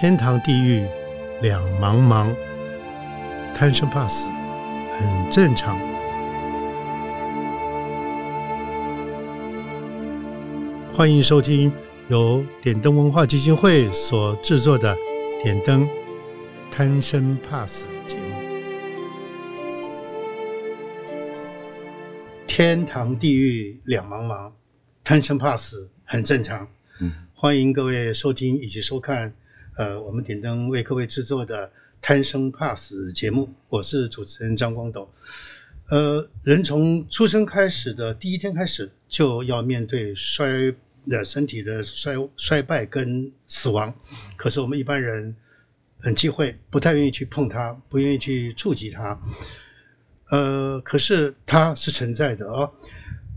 天堂地狱两茫茫，贪生怕死很正常。欢迎收听由点灯文化基金会所制作的《点灯贪生怕死》节目。天堂地狱两茫茫，贪生怕死很正常。嗯，欢迎各位收听以及收看，呃，我们点灯为各位制作的《贪生怕死》节目，我是主持人张光斗。呃，人从出生开始的第一天开始，就要面对衰的身体的衰衰败跟死亡。可是我们一般人很忌讳，不太愿意去碰它，不愿意去触及它。呃，可是它是存在的哦。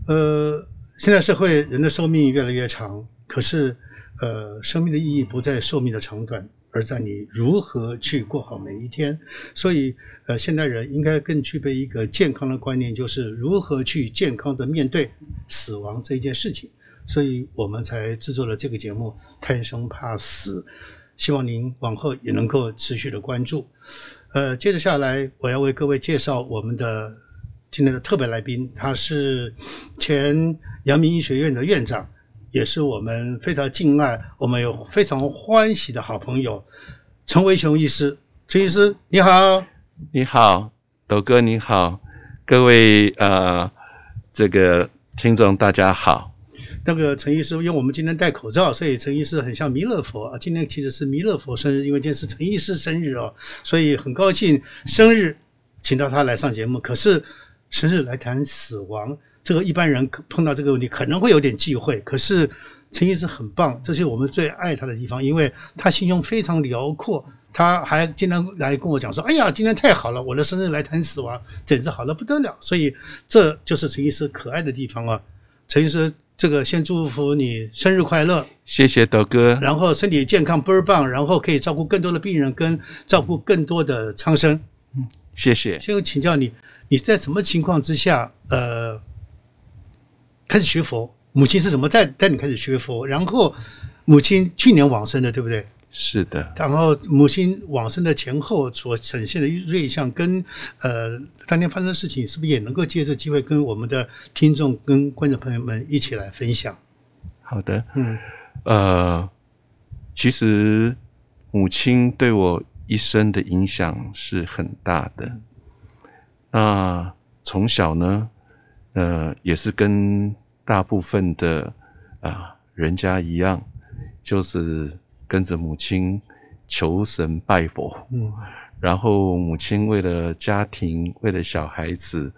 呃，现在社会人的寿命越来越长，可是呃，生命的意义不在寿命的长短，而在你如何去过好每一天。所以，呃，现代人应该更具备一个健康的观念，就是如何去健康的面对死亡这一件事情。所以我们才制作了这个节目《贪生怕死》，希望您往后也能够持续的关注。呃，接着下来，我要为各位介绍我们的今天的特别来宾，他是前阳明医学院的院长，也是我们非常敬爱、我们有非常欢喜的好朋友陈维雄医师。陈医师，你好。你好，斗哥，你好，各位呃，这个听众大家好。那个陈医师，因为我们今天戴口罩，所以陈医师很像弥勒佛啊。今天其实是弥勒佛生日，因为今天是陈医师生日哦，所以很高兴生日请到他来上节目。可是生日来谈死亡，这个一般人碰到这个问题可能会有点忌讳。可是陈医师很棒，这是我们最爱他的地方，因为他心胸非常辽阔。他还经常来跟我讲说：“哎呀，今天太好了，我的生日来谈死亡，简直好的不得了。”所以这就是陈医师可爱的地方啊，陈医师。这个先祝福你生日快乐，谢谢德哥。然后身体健康倍儿棒，然后可以照顾更多的病人，跟照顾更多的苍生。嗯，谢谢。先请教你，你在什么情况之下，呃，开始学佛？母亲是怎么带带你开始学佛？然后母亲去年往生的，对不对？是的，然后母亲往生的前后所呈现的瑞相，跟呃当天发生的事情，是不是也能够借这机会跟我们的听众、跟观众朋友们一起来分享？好的，嗯，呃，其实母亲对我一生的影响是很大的。那从小呢，呃，也是跟大部分的啊人家一样，就是。跟着母亲求神拜佛，嗯，然后母亲为了家庭，为了小孩子，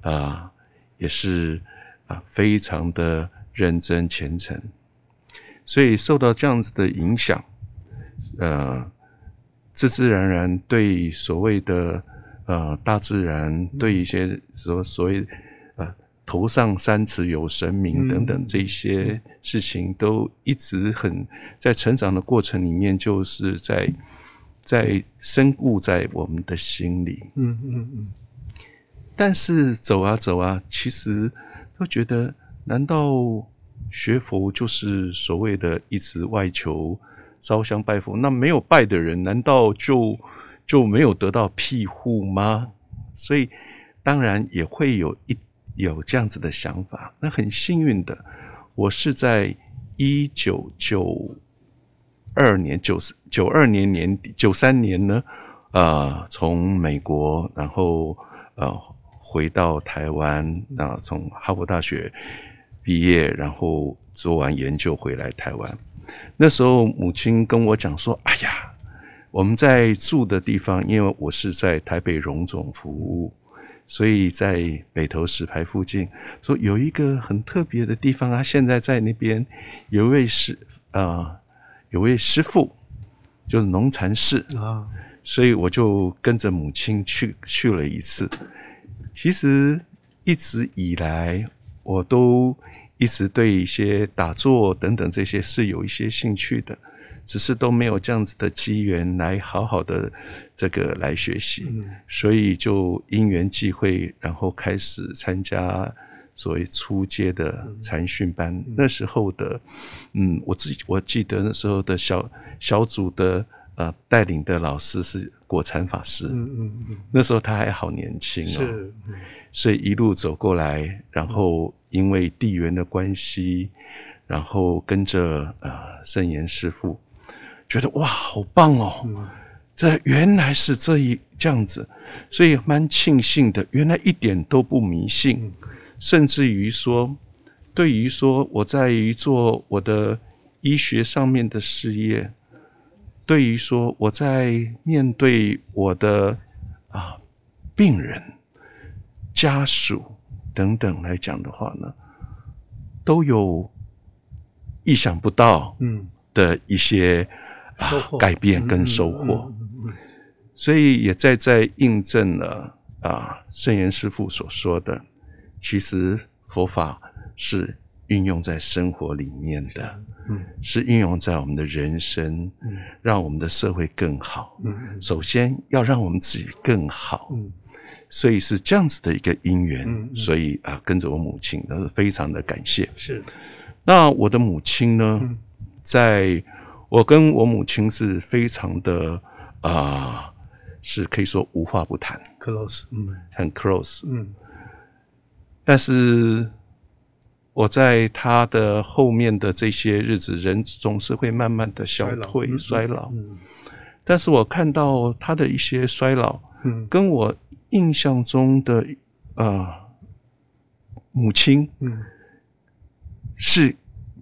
啊，也是啊，非常的认真虔诚，所以受到这样子的影响，呃，自自然然对所谓的呃大自然，对一些所所谓。头上三尺有神明等等这些事情，都一直很在成长的过程里面，就是在在深固在我们的心里。嗯嗯嗯。但是走啊走啊，其实都觉得，难道学佛就是所谓的一直外求烧香拜佛？那没有拜的人，难道就就没有得到庇护吗？所以当然也会有一。有这样子的想法，那很幸运的，我是在一九九二年九九二年年底九三年呢，呃，从美国然后呃回到台湾，那从哈佛大学毕业，然后做完研究回来台湾。那时候母亲跟我讲说：“哎呀，我们在住的地方，因为我是在台北荣总服务。”所以在北投石牌附近，说有一个很特别的地方啊。现在在那边有位师啊，有位师傅，就是农禅寺啊。所以我就跟着母亲去去了一次。其实一直以来，我都一直对一些打坐等等这些是有一些兴趣的。只是都没有这样子的机缘来好好的这个来学习，所以就因缘际会，然后开始参加所谓初阶的禅训班。那时候的，嗯，我自己我记得那时候的小小组的呃带领的老师是果禅法师。嗯嗯嗯，那时候他还好年轻哦，是，所以一路走过来，然后因为地缘的关系，然后跟着呃圣严师傅，觉得哇，好棒哦！这原来是这一这样子，所以蛮庆幸的。原来一点都不迷信，甚至于说，对于说我在于做我的医学上面的事业，对于说我在面对我的啊病人、家属等等来讲的话呢，都有意想不到嗯的一些啊改变跟收获。所以也在在印证了啊，圣严师父所说的，其实佛法是运用在生活里面的，嗯，是运用在我们的人生，嗯，让我们的社会更好，嗯，首先要让我们自己更好，嗯，所以是这样子的一个因缘，所以啊，跟着我母亲都是非常的感谢。是，那我的母亲呢，在我跟我母亲是非常的啊。是可以说无话不谈，close，嗯，很 close，嗯。但是我在他的后面的这些日子，人总是会慢慢的消退、衰老。嗯。但是我看到他的一些衰老，嗯，跟我印象中的呃母亲，嗯，是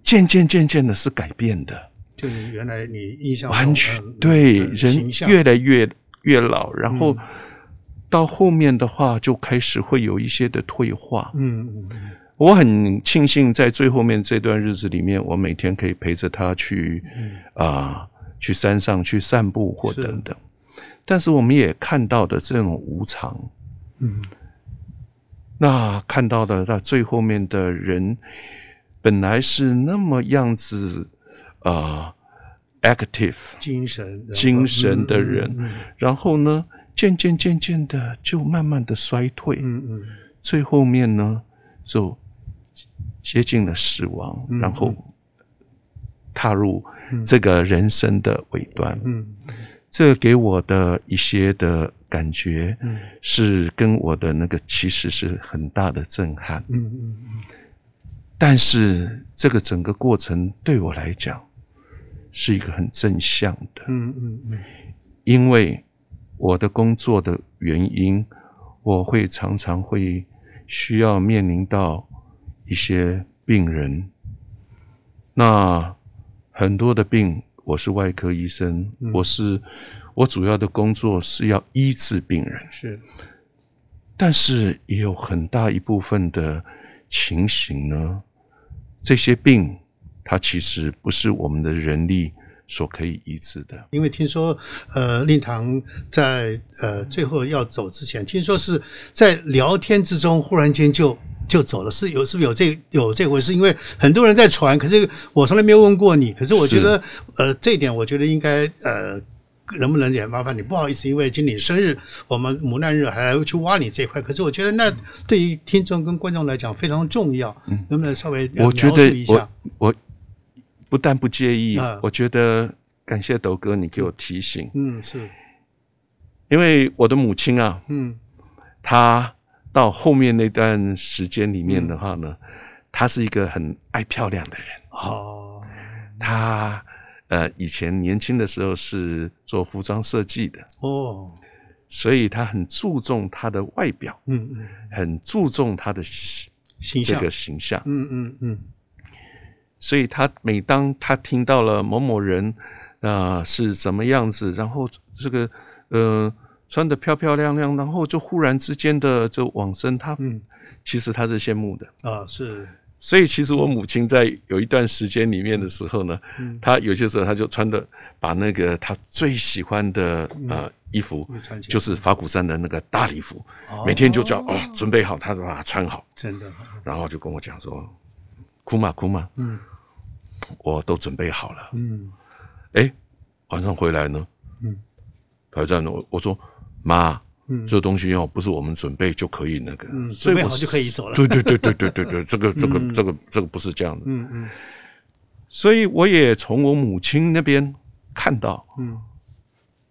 渐渐渐渐的是改变的。就你原来你印象完全对人越来越。越老，然后到后面的话，就开始会有一些的退化。嗯嗯，我很庆幸在最后面这段日子里面，我每天可以陪着他去啊，去山上去散步或等等。但是我们也看到的这种无常，嗯，那看到的那最后面的人，本来是那么样子啊。active 精神精神的人，然后呢，渐渐渐渐的就慢慢的衰退，嗯嗯，最后面呢就接近了死亡，然后踏入这个人生的尾端，嗯，这给我的一些的感觉，嗯，是跟我的那个其实是很大的震撼，嗯嗯嗯，但是这个整个过程对我来讲。是一个很正向的，嗯嗯嗯，因为我的工作的原因，我会常常会需要面临到一些病人，那很多的病，我是外科医生，我是我主要的工作是要医治病人，是，但是也有很大一部分的情形呢，这些病。它其实不是我们的人力所可以医治的，因为听说，呃，令堂在呃最后要走之前，听说是在聊天之中忽然间就就走了，是有是不是有这有这回事？因为很多人在传，可是我从来没有问过你，可是我觉得，呃，这一点我觉得应该呃。能不能也麻烦你？不好意思，因为今年生日，我们磨难日还要去挖你这块。可是我觉得那对于听众跟观众来讲非常重要。能不能稍微我觉得我我不但不介意，我觉得感谢斗哥你给我提醒。嗯，是。因为我的母亲啊，嗯，她到后面那段时间里面的话呢，她是一个很爱漂亮的人。哦，她。呃，以前年轻的时候是做服装设计的。哦，所以他很注重他的外表，嗯嗯，很注重他的形这个形象，嗯嗯嗯，所以他每当他听到了某某人啊是怎么样子，然后这个呃穿的漂漂亮亮，然后就忽然之间的就往生，他嗯，其实他是羡慕的。啊是。所以，其实我母亲在有一段时间里面的时候呢，她有些时候她就穿的把那个她最喜欢的呃衣服，就是法鼓山的那个大礼服，每天就叫哦准备好，她就把它穿好，真的，然后就跟我讲说，哭嘛哭嘛，嗯，我都准备好了，嗯，哎，晚上回来呢，嗯，挑战呢，我说妈，这东西哦，不是我们准备就可以那个，嗯，所以我准备好就可以走了。对对对对对对对，这个这个这个这个不是这样的。嗯嗯。所以我也从我母亲那边看到，嗯，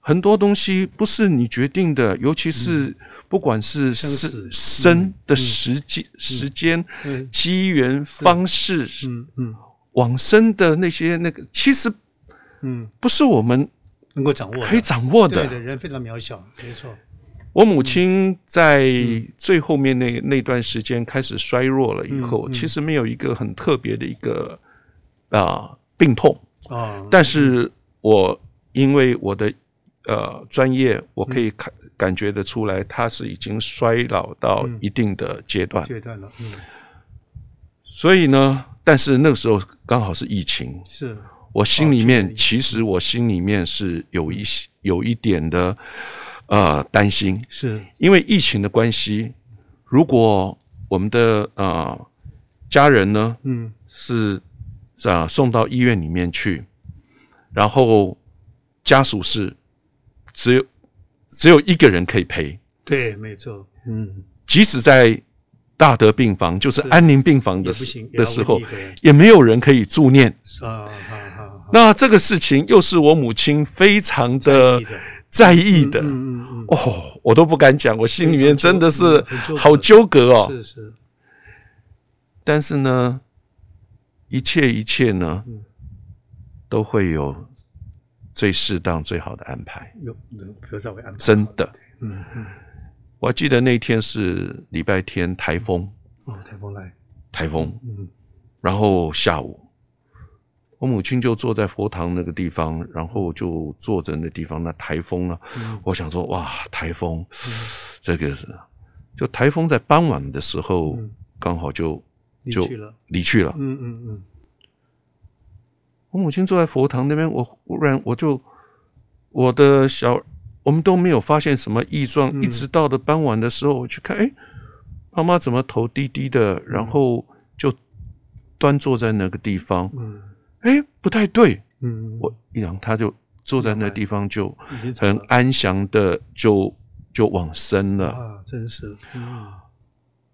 很多东西不是你决定的，尤其是不管是生生生的时间、时间、嗯机缘、方式、嗯嗯往生的那些那个，其实嗯，不是我们能够掌握可以掌握的。对的，人非常渺小，没错。我母亲在最后面那那段时间开始衰弱了以后，其实没有一个很特别的一个啊、病痛，啊，但是我因为我的呃专业，我可以看、感觉得出来，她是已经衰老到一定的阶段，阶段了，嗯，所以呢，但是那个时候刚好是疫情，是，我心里面、哦其实我心里面是有一些有一点的呃担心，是，因为疫情的关系，如果我们的呃家人呢嗯。是啊送到医院里面去，然后家属是只有只有一个人可以陪，对，没错，嗯，即使在大德病房，就是安宁病房的的时候也没有人可以助念。那这个事情又是我母亲非常的。在意的。哦，我都不敢讲，我心里面真的是好纠葛哦。是是，但是呢，一切一切呢，嗯。都会有最适当、最好的安排。有有菩萨会安排，真的，嗯嗯，我还记得那天是礼拜天，台风，哦，台风来，台风，嗯。然后下午，我母亲就坐在佛堂那个地方，然后就坐着那地方，那台风呢，嗯。我想说，哇，台风，这个是，就台风在傍晚的时候，嗯。刚好就就离去了，离去了。嗯嗯嗯，我母亲坐在佛堂那边，我忽然我就我的小，我们都没有发现什么异状，嗯。一直到了傍晚的时候，我去看，哎，妈妈怎么头低低的，然后就端坐在那个地方，嗯。哎，不太对，嗯，我一想，他就坐在那地方，就很安详的就就往生了。啊，真是，嗯。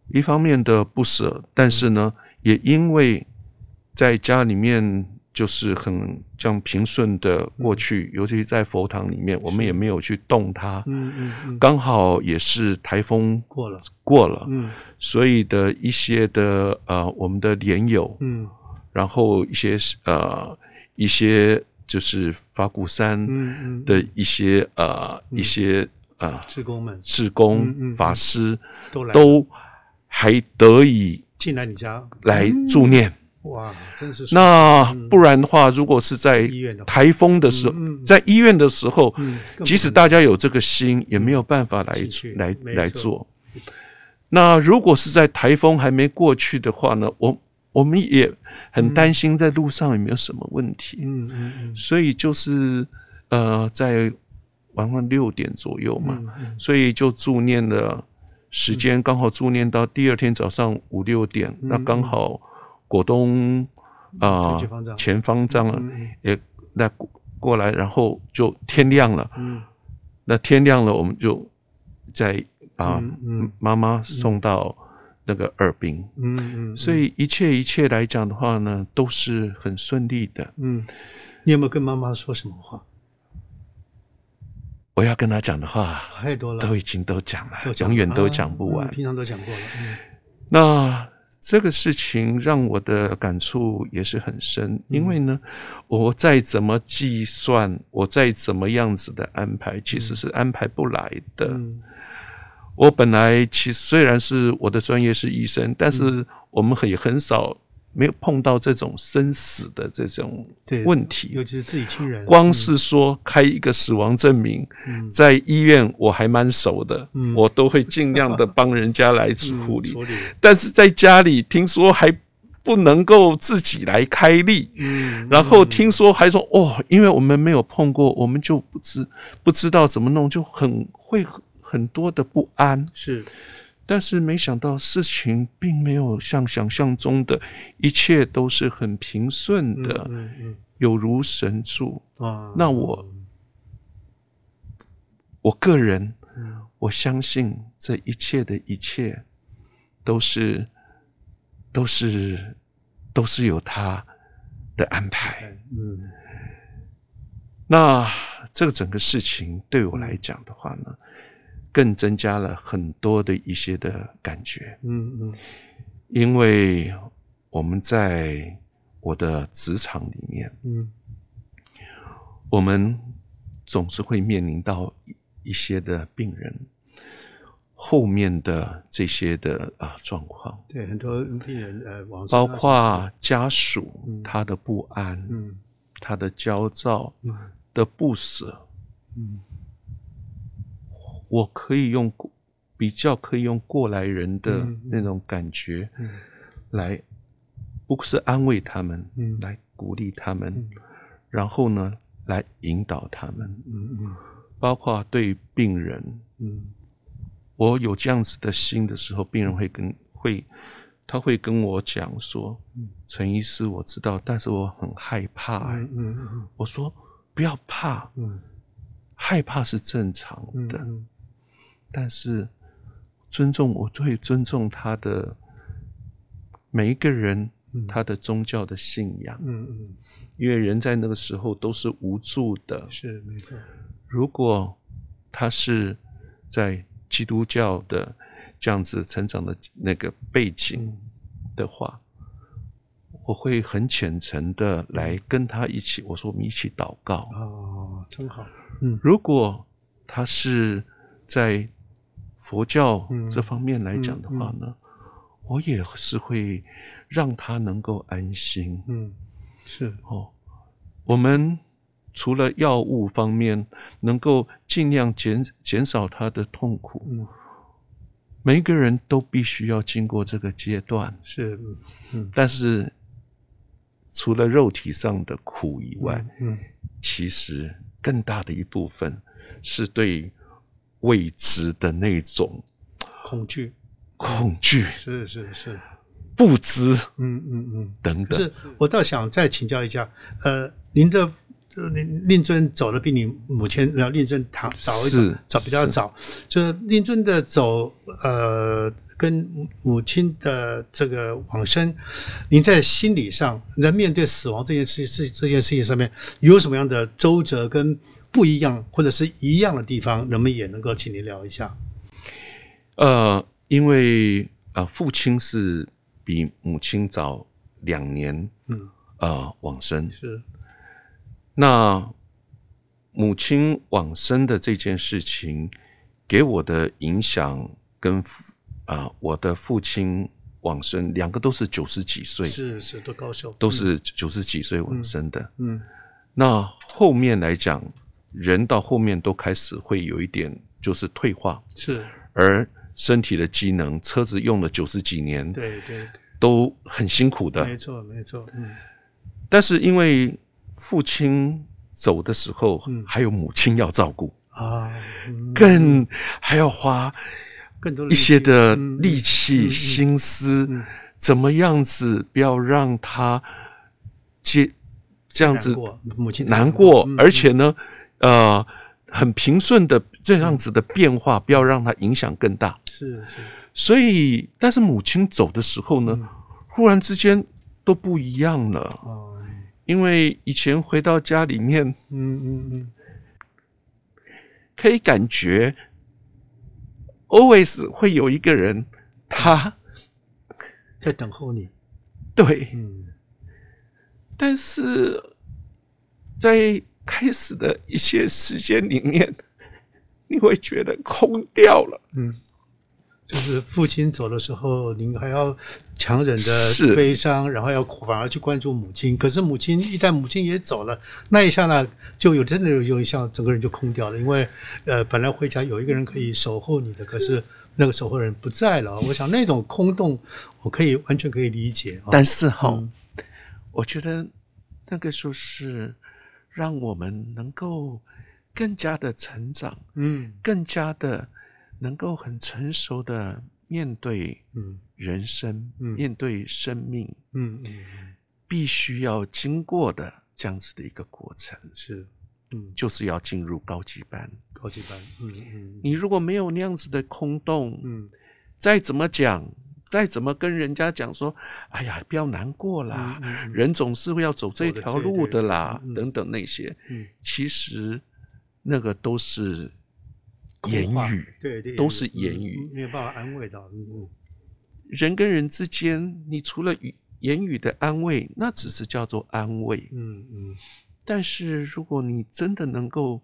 一方面的不舍，但是呢，也因为在家里面就是很这样平顺的过去，尤其在佛堂里面，我们也没有去动它。嗯嗯嗯，刚好也是台风过了，过了，嗯。所以的一些的呃，我们的莲友，嗯。然后一些呃一些就是法鼓山的一些呃一些呃职工们。志工法师都来都还得以进来你家，来助念。哇，真是那不然的话，如果是在台风的时候，在医院的时候，即使大家有这个心，也没有办法来来来做。那如果是在台风还没过去的话呢，我我们也很担心在路上有没有什么问题，嗯嗯嗯。所以就是呃，在晚上六点左右嘛，所以就助念了时间，刚好助念到第二天早上五六点，那刚好果东啊、前方丈前方丈嗯嗯也那过过来，然后就天亮了。嗯那天亮了，我们就再把妈妈送到那个二滨。嗯嗯，所以一切一切来讲的话呢，都是很顺利的。嗯，你有没有跟妈妈说什么话？我要跟她讲的话，太多了，都已经都讲了永远都啊讲不完嗯。平常都讲过了，嗯那这个事情让我的感触也是很深，因为呢，我再怎么计算，我再怎么样子的安排，其实是安排不来的。嗯。我本来其实虽然是我的专业是医生，但是我们也很少没有碰到这种生死的这种对问题。尤其是自己亲人，光是说开一个死亡证明，嗯在医院我还蛮熟的，嗯我都会尽量的帮人家来处理。但是在家里听说还不能够自己来开立，嗯，然后听说还说哦，因为我们没有碰过，我们就不知不知道怎么弄，就很会很很多的不安。是但是没想到事情并没有像想象中的一切都是很平顺的，嗯嗯有如神助。嗯啊，那我我个人，我相信这一切的一切都是都是都是有他的安排。嗯，那这个整个事情对我来讲的话呢，更增加了很多的一些的感觉。嗯嗯因为我们在我的职场里面，嗯我们总是会面临到一些的病人后面的这些的啊状况，对，很多病人呃，包括家属他的不安、嗯。他的焦躁、嗯。的不舍，嗯我可以用过比较可以用过来人的嗯那种感觉嗯。来，不是安慰他们，嗯。来鼓励他们，嗯。然后呢，来引导他们，嗯嗯包括对病人，嗯。我有这样子的心的时候，病人会跟会，他会跟我讲说，嗯。陈医师，我知道，但是我很害怕、欸。嗯嗯我说不要怕，嗯。害怕是正常嗯的，嗯但是尊重，我最尊重他的每一个人嗯。他的宗教的信仰，嗯嗯，因为人在那个时候都是无助的。是没错，如果他是在基督教的这样子成长的那个背景嗯。的话，我会很虔诚的来跟他一起，我说我们一起祷告。哦，真好，嗯。如果他是在佛教嗯这方面来讲的话呢，我也是会让他能够安心。嗯，是，哦。我们除了药物方面能够尽量减减少他的痛苦，嗯。每一个人都必须要经过这个阶段。是，嗯嗯。但是除了肉体上的苦以外，嗯。其实更大的一部分是对未知的那种恐惧，恐惧、是是是，不知嗯嗯嗯。等等。是我倒想再请教一下，呃，您的呃令令尊走的比你母亲，然后令尊早早一是点，早比较早，就是令尊的走，呃，跟母亲的这个往生，您在心理上，在面对死亡这件事事这件事情上面，有什么样的周折跟不一样，或者是一样的地方，能不能也能够请您聊一下？呃，因为呃，父亲是比母亲早两年，嗯，呃，往生。是，那母亲往生的这件事情，给我的影响跟啊、我的父亲往生，两个都是九十几岁，是是，都高寿，都是九十几岁往生的。嗯。那后面来讲，人到后面都开始会有一点就是退化，是，而身体的机能，车子用了九十几年，对对对，都很辛苦的。没错没错，嗯。但是因为父亲走的时候，嗯。还有母亲要照顾，啊，嗯。更还要花更多一些的嗯力气、心思，嗯。怎么样子不要让他接这样子难过母亲难过，嗯而且呢，呃，很平顺的这样子的变化，不要让它影响更大。是是。所以，但是母亲走的时候呢，忽然之间都不一样了，哦，因为以前回到家里面，嗯嗯嗯，可以感觉 always 会有一个人，他在等候你，对，嗯。但是在开始的一些时间里面，你会觉得空掉了。嗯，就是父亲走的时候，您还要强忍着悲伤，然后要反而去关注母亲。可是母亲一旦母亲也走了，那一刹那就有真的有有一下整个人就空掉了，因为呃本来回家有一个人可以守候你的，可是那个守候人不在了。我想那种空洞，我可以完全可以理解啊。但是哈、嗯我觉得那个时候是让我们能够更加的成长，嗯。更加的能够很成熟的面对嗯。人生，嗯。面对生命，嗯嗯，必须要经过的这样子的一个过程。是嗯，就是要进入高级班。高级班，嗯嗯。你如果没有那样子的空洞，嗯。再怎么讲，再怎么跟人家讲说，哎呀，不要难过啦，嗯嗯人总是会要走这条路的啦，等等那些，嗯，其实那个都是言语，对对，都是嗯言语。嗯没有办法安慰到，人跟人之间，你除了语言语的安慰，那只是叫做安慰。嗯嗯。但是如果你真的能够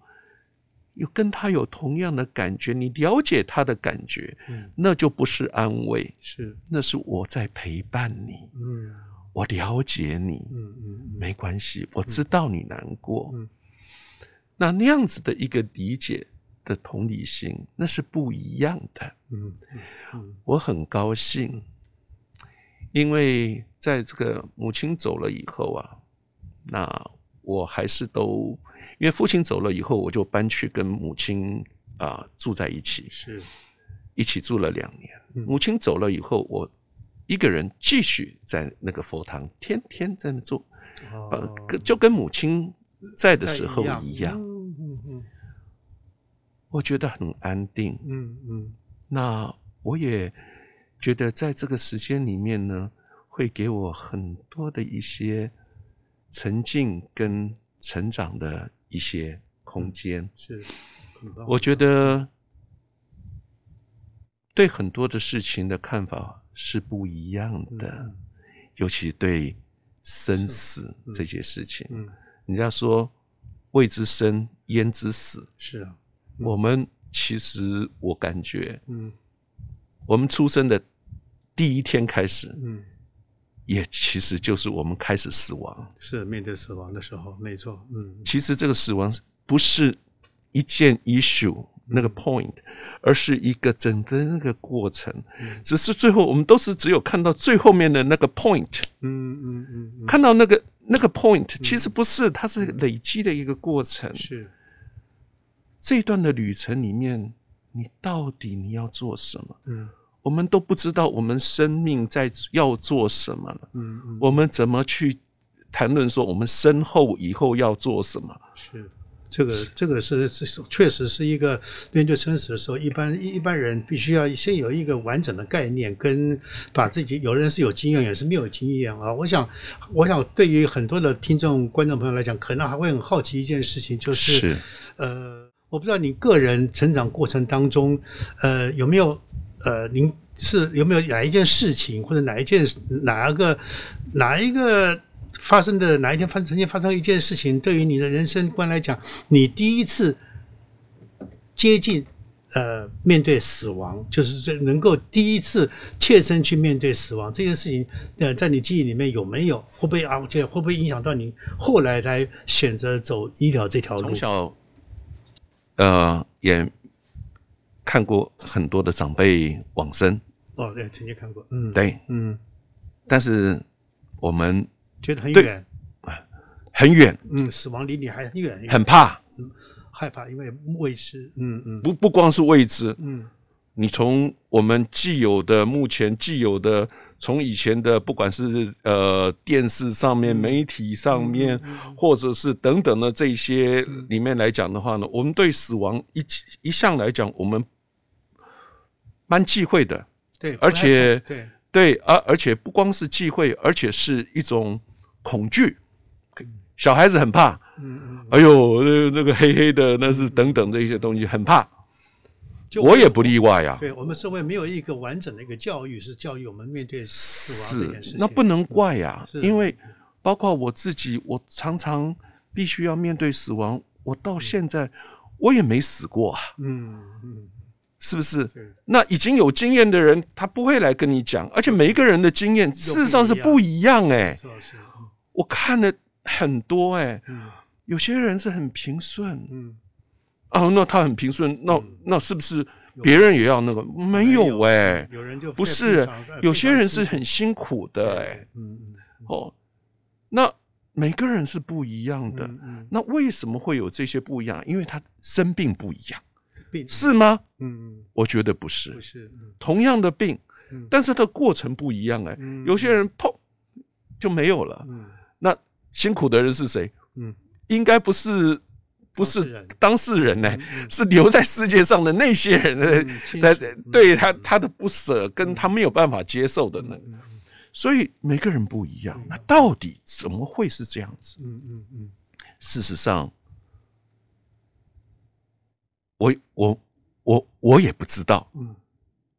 有跟他有同样的感觉，你了解他的感觉，嗯，那就不是安慰，是，那是我在陪伴你，嗯。我了解你，嗯嗯嗯，没关系，我知道你难过。嗯。那那样子的一个理解的同理心，那是不一样的。嗯嗯。我很高兴，因为在这个母亲走了以后啊，那我还是都因为父亲走了以后，我就搬去跟母亲啊、住在一起，是，一起住了两年。嗯母亲走了以后，我一个人继续在那个佛堂，天天在那做，就跟母亲在的时候一一样，嗯嗯嗯我觉得很安定。嗯嗯那我也觉得在这个时间里面呢，会给我很多的一些沉浸跟成长的一些空间。是，我觉得对很多的事情的看法是不一样的，嗯尤其对生死这件事情。嗯人家说未知生焉知死，是啊，我们其实我感觉。嗯我们出生的第一天开始，嗯也其实就是我们开始死亡。是面对死亡的时候，没错，嗯其实这个死亡不是一件 issue 那个 point，而是一个整个那个过程。只是最后我们都是只有看到最后面的那个 point，嗯嗯嗯嗯，看到那个那个 point，其实不是，它是累积的一个过程。是，这一段的旅程里面，你到底你要做什么？嗯我们都不知道我们生命在要做什么了。嗯嗯我们怎么去谈论说我们身后以后要做什么？是。这个这个是是确实是一个面对生死的时候，一般一般人必须要先有一个完整的概念，跟把自己有人是有经验，有人是没有经验啊。我想，我想对于很多的听众观众朋友来讲，可能还会很好奇一件事情，就是是呃，我不知道你个人成长过程当中，呃，有没有呃，您是有没有哪一件事情，或者哪一件哪一个哪一个发生的哪一天发曾经发生一件事情，对于你的人生观来讲，你第一次接近呃面对死亡，就是这能够第一次切身去面对死亡这件事情，呃，在你记忆里面有没有？会不会啊？这会不会影响到你后来来选择走医疗这条路从？小，呃，也看过很多的长辈往生，哦，对，曾经看过，嗯，，对，嗯，但是我们觉得很对远，很远，嗯，死亡离你还很远，很怕，害怕，因为未知，嗯嗯。不不光是未知，嗯。你从我们既有的、目前既有的，从以前的，不管是呃电视上面、媒体上面，或者是等等的这些里面来讲的话呢，我们对死亡一一向来讲，我们蛮忌讳的。对，而且对，对，而而且不光是忌讳，而且是一种恐惧。小孩子很怕，哎呦，那那个黑黑的，那是等等这些东西很怕。就我也不例外啊。对我们社会没有一个完整的一个教育，是教育我们面对死亡这件事情。是，那不能怪呀、是因为包括我自己，我常常必须要面对死亡。我到现在我也没死过啊，嗯嗯，是不是？那已经有经验的人，他不会来跟你讲，而且每一个人的经验事实上是不一样哎、是是，我看了很多哎、嗯有些人是很平顺嗯，哦，那他很平顺，那那是不是别人也要那个？没有哎、有人就不是，有些人是很辛苦的哎、嗯嗯哦，那每个人是不一样的。嗯嗯，那为什么会有这些不一样？因为他生病不一样，是吗？嗯我觉得不是不，是嗯。同样的病嗯，但是它的过程不一样哎、嗯。有些人砰就没有了，嗯。那辛苦的人是谁？嗯。应该不是不是当事人呢，是留在世界上的那些人的，对他他的不舍跟他没有办法接受的呢。所以每个人不一样，那到底怎么会是这样子？嗯嗯嗯。事实上，我我我我也不知道。嗯。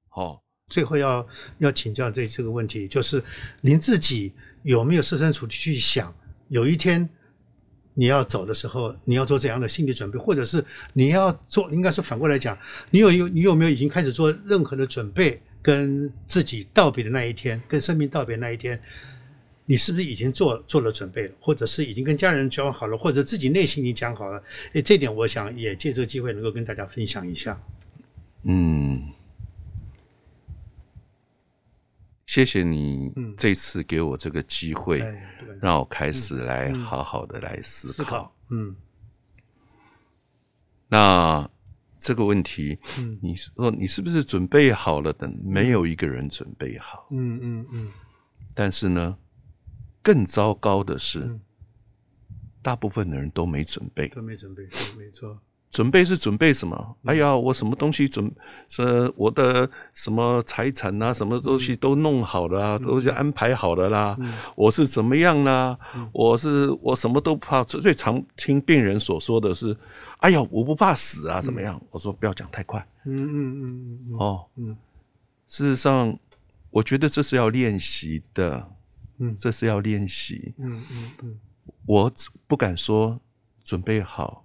好，最后要要请教这这个问题，就是您自己有没有设身处地去想，有一天你要走的时候，你要做怎样的心理准备，或者是你要做，应该是反过来讲，你有有你有没有已经开始做任何的准备？跟自己道别的那一天，跟生命道别那一天，你是不是已经做做了准备了，或者是已经跟家人交好了，或者自己内心已经讲好了？哎，这点我想也借这个机会能够跟大家分享一下。嗯，谢谢你这次给我这个机会，让我开始来好好的来思考。嗯，那。这个问题，嗯，你说你是不是准备好了？的没有一个人准备好，嗯嗯嗯。但是呢，更糟糕的是，大部分的人都没准备，都没准备，没错。准备是准备什么？哎呀，我什么东西准是我的什么财产啊，什么东西都弄好了，都安排好了啦。我是怎么样啦？我是我什么都不怕。最常听病人所说的是：“哎呀，我不怕死啊，怎么样？”我说：“不要讲太快。”嗯嗯嗯嗯哦嗯。事实上，我觉得这是要练习的。嗯，这是要练习。嗯嗯嗯。我不敢说准备好。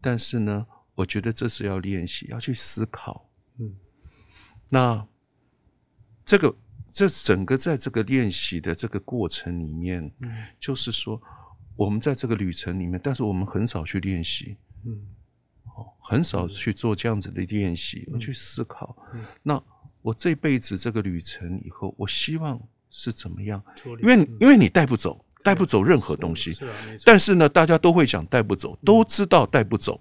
但是呢，我觉得这是要练习，要去思考。嗯，那这个这整个在这个练习的这个过程里面，嗯，就是说我们在这个旅程里面，但是我们很少去练习，嗯，哦，很少去做这样子的练习，去思考。那我这辈子这个旅程以后，我希望是怎么样？因为因为你带不走。带不走任何东西，但是呢，大家都会讲带不走，都知道带不走，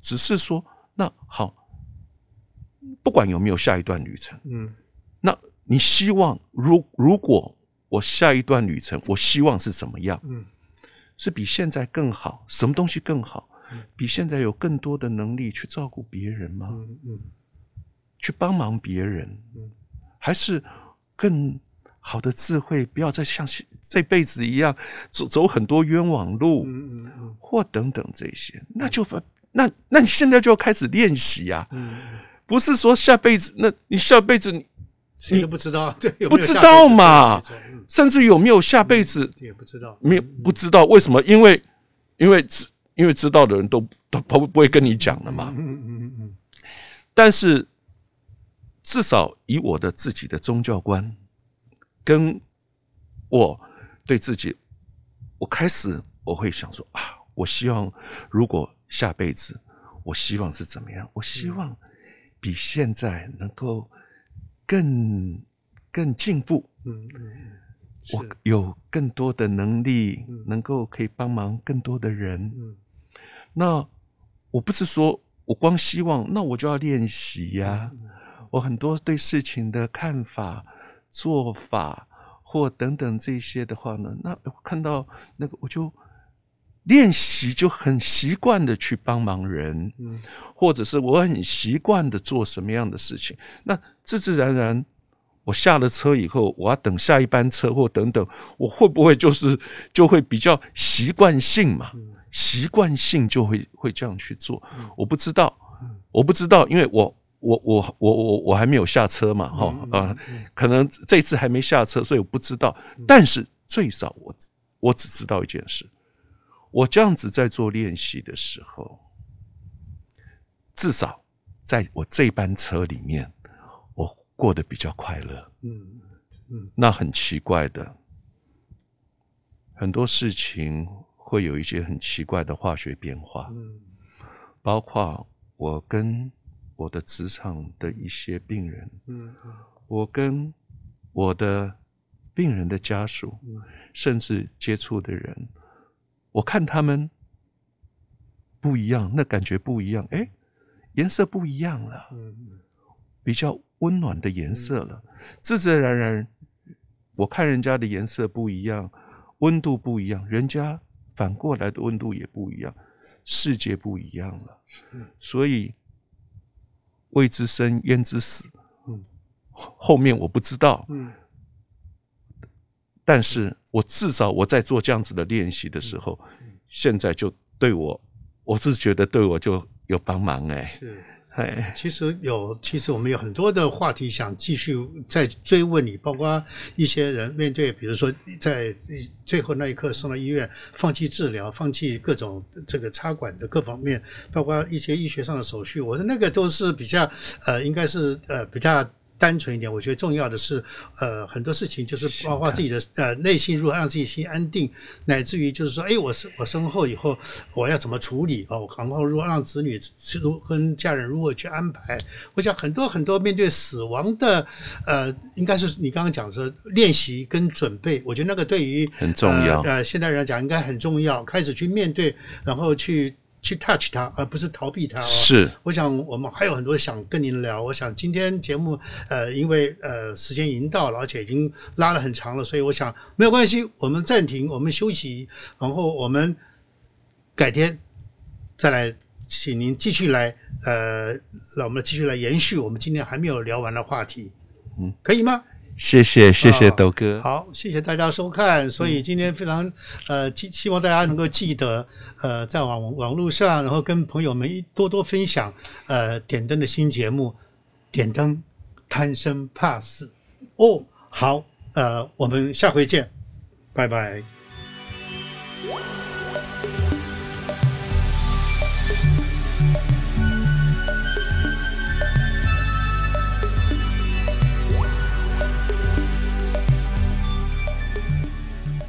只是说那好，不管有没有下一段旅程，嗯，那你希望如如果我下一段旅程，我希望是怎么样？嗯，是比现在更好，什么东西更好？比现在有更多的能力去照顾别人吗？嗯嗯，去帮忙别人，嗯，还是更？好的智慧，不要再像这辈子一样走走很多冤枉路，嗯嗯嗯，或等等这些，那就那那你现在就要开始练习呀，嗯，不是说下辈子，那你下辈子你你都不知道，对，不知道嘛，甚至有没有下辈子也不知道，没有不知道为什么？因为因为知因为知道的人都都不不会跟你讲了嘛，嗯嗯嗯嗯，但是至少以我的自己的宗教观。跟我对自己，我开始我会想说啊，我希望如果下辈子，我希望是怎么样？我希望比现在能够更更进步。嗯嗯，我有更多的能力，能够可以帮忙更多的人。嗯，那我不是说我光希望，那我就要练习呀。我很多对事情的看法。做法或等等这些的话呢，那看到那个我就练习，就很习惯的去帮忙人，嗯，或者是我很习惯的做什么样的事情，那自自然然，我下了车以后，我要等下一班车或等等，我会不会就是就会比较习惯性嘛？习惯性就会会这样去做，我不知道，我不知道，因为我。我我我我我还没有下车嘛，哈啊，可能这次还没下车，所以我不知道。但是最少我我只知道一件事：我这样子在做练习的时候，至少在我这班车里面，我过得比较快乐。嗯嗯，那很奇怪的，很多事情会有一些很奇怪的化学变化。嗯，包括我跟。我的职场的一些病人，嗯，我跟我的病人的家属，甚至接触的人，我看他们不一样，那感觉不一样，哎，颜色不一样了，嗯比较温暖的颜色了，自自然然，我看人家的颜色不一样，温度不一样，人家反过来的温度也不一样，世界不一样了。所以未知生焉知死？嗯，后面我不知道。嗯，但是我至少我在做这样子的练习的时候，现在就对我，我是觉得对我就有帮忙哎。是。哎，其实有，其实我们有很多的话题想继续再追问你，包括一些人面对，比如说在最后那一刻送到医院，放弃治疗，放弃各种这个插管的各方面，包括一些医学上的手续，我说那个都是比较呃，应该是呃比较。单纯一点，我觉得重要的是，呃，很多事情就是包括自己的呃内心如何让自己心安定，乃至于就是说，哎，我是我身后以后我要怎么处理哦，然后如何让子女如跟家人如何去安排。我想很多很多面对死亡的，呃，应该是你刚刚讲说练习跟准备，我觉得那个对于很重要，呃，现代人讲应该很重要，开始去面对，然后去。去 touch 它，而不是逃避它。是，我想我们还有很多想跟您聊。我想今天节目，呃，因为呃时间已经到了，而且已经拉了很长了，所以我想没有关系，我们暂停，我们休息，然后我们改天再来，请您继续来，呃，让我们继续来延续我们今天还没有聊完的话题，嗯，可以吗？谢谢谢谢斗哥，好，谢谢大家收看。所以今天非常呃，希希望大家能够记得呃，在网网络上，然后跟朋友们多多分享呃点灯的新节目，点灯贪生怕死哦。好，呃，我们下回见，拜拜。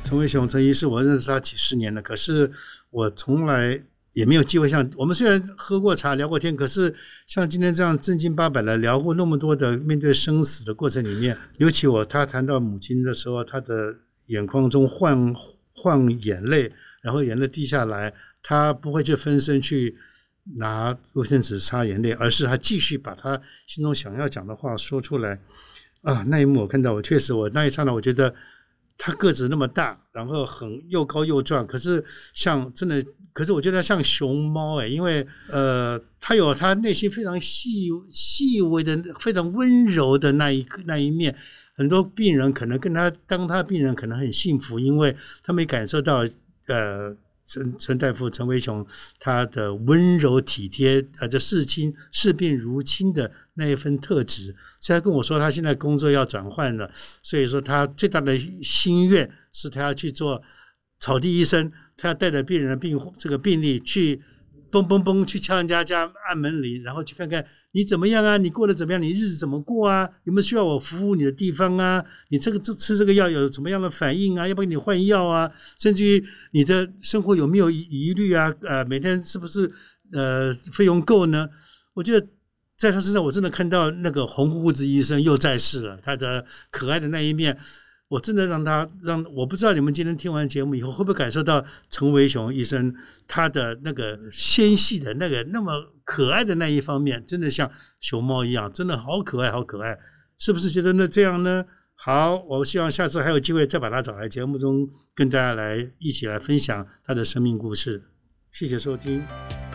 陈伟雄，陈医师，我认识他几十年了，可是我从来也没有机会像我们虽然喝过茶聊过天，可是像今天这样正经八百的聊过那么多的面对生死的过程里面，尤其我他谈到母亲的时候，他的眼眶中晃晃眼泪，然后眼泪滴下来，他不会去分身去拿卫生纸擦眼泪，而是他继续把他心中想要讲的话说出来。啊，那一幕我看到，我确实我那一刹那我觉得。他个子那么大，然后很又高又壮，可是像真的，可是我觉得像熊猫哎，因为呃，他有他内心非常细细微的、非常温柔的那一那一面。很多病人可能跟他当他病人可能很幸福，因为他没感受到呃。陈陈大夫陈维雄，他的温柔体贴，啊，这视亲视病如亲的那一份特质，所以他跟我说，他现在工作要转换了，所以说他最大的心愿是他要去做草地医生，他要带着病人的病这个病例去。嘣嘣嘣！去敲人家家按门铃，然后去看看你怎么样啊？你过得怎么样？你日子怎么过啊？有没有需要我服务你的地方啊？你这个这吃这个药有什么样的反应啊？要不要给你换药啊？甚至于你的生活有没有疑虑啊？呃，每天是不是呃费用够呢？我觉得在他身上，我真的看到那个红胡子医生又在世了，他的可爱的那一面。我真的让他让我不知道你们今天听完节目以后会不会感受到陈维雄医生他的那个纤细的那个那么可爱的那一方面，真的像熊猫一样，真的好可爱，好可爱，是不是觉得那这样呢？好，我希望下次还有机会再把他找来节目中跟大家来一起来分享他的生命故事。谢谢收听。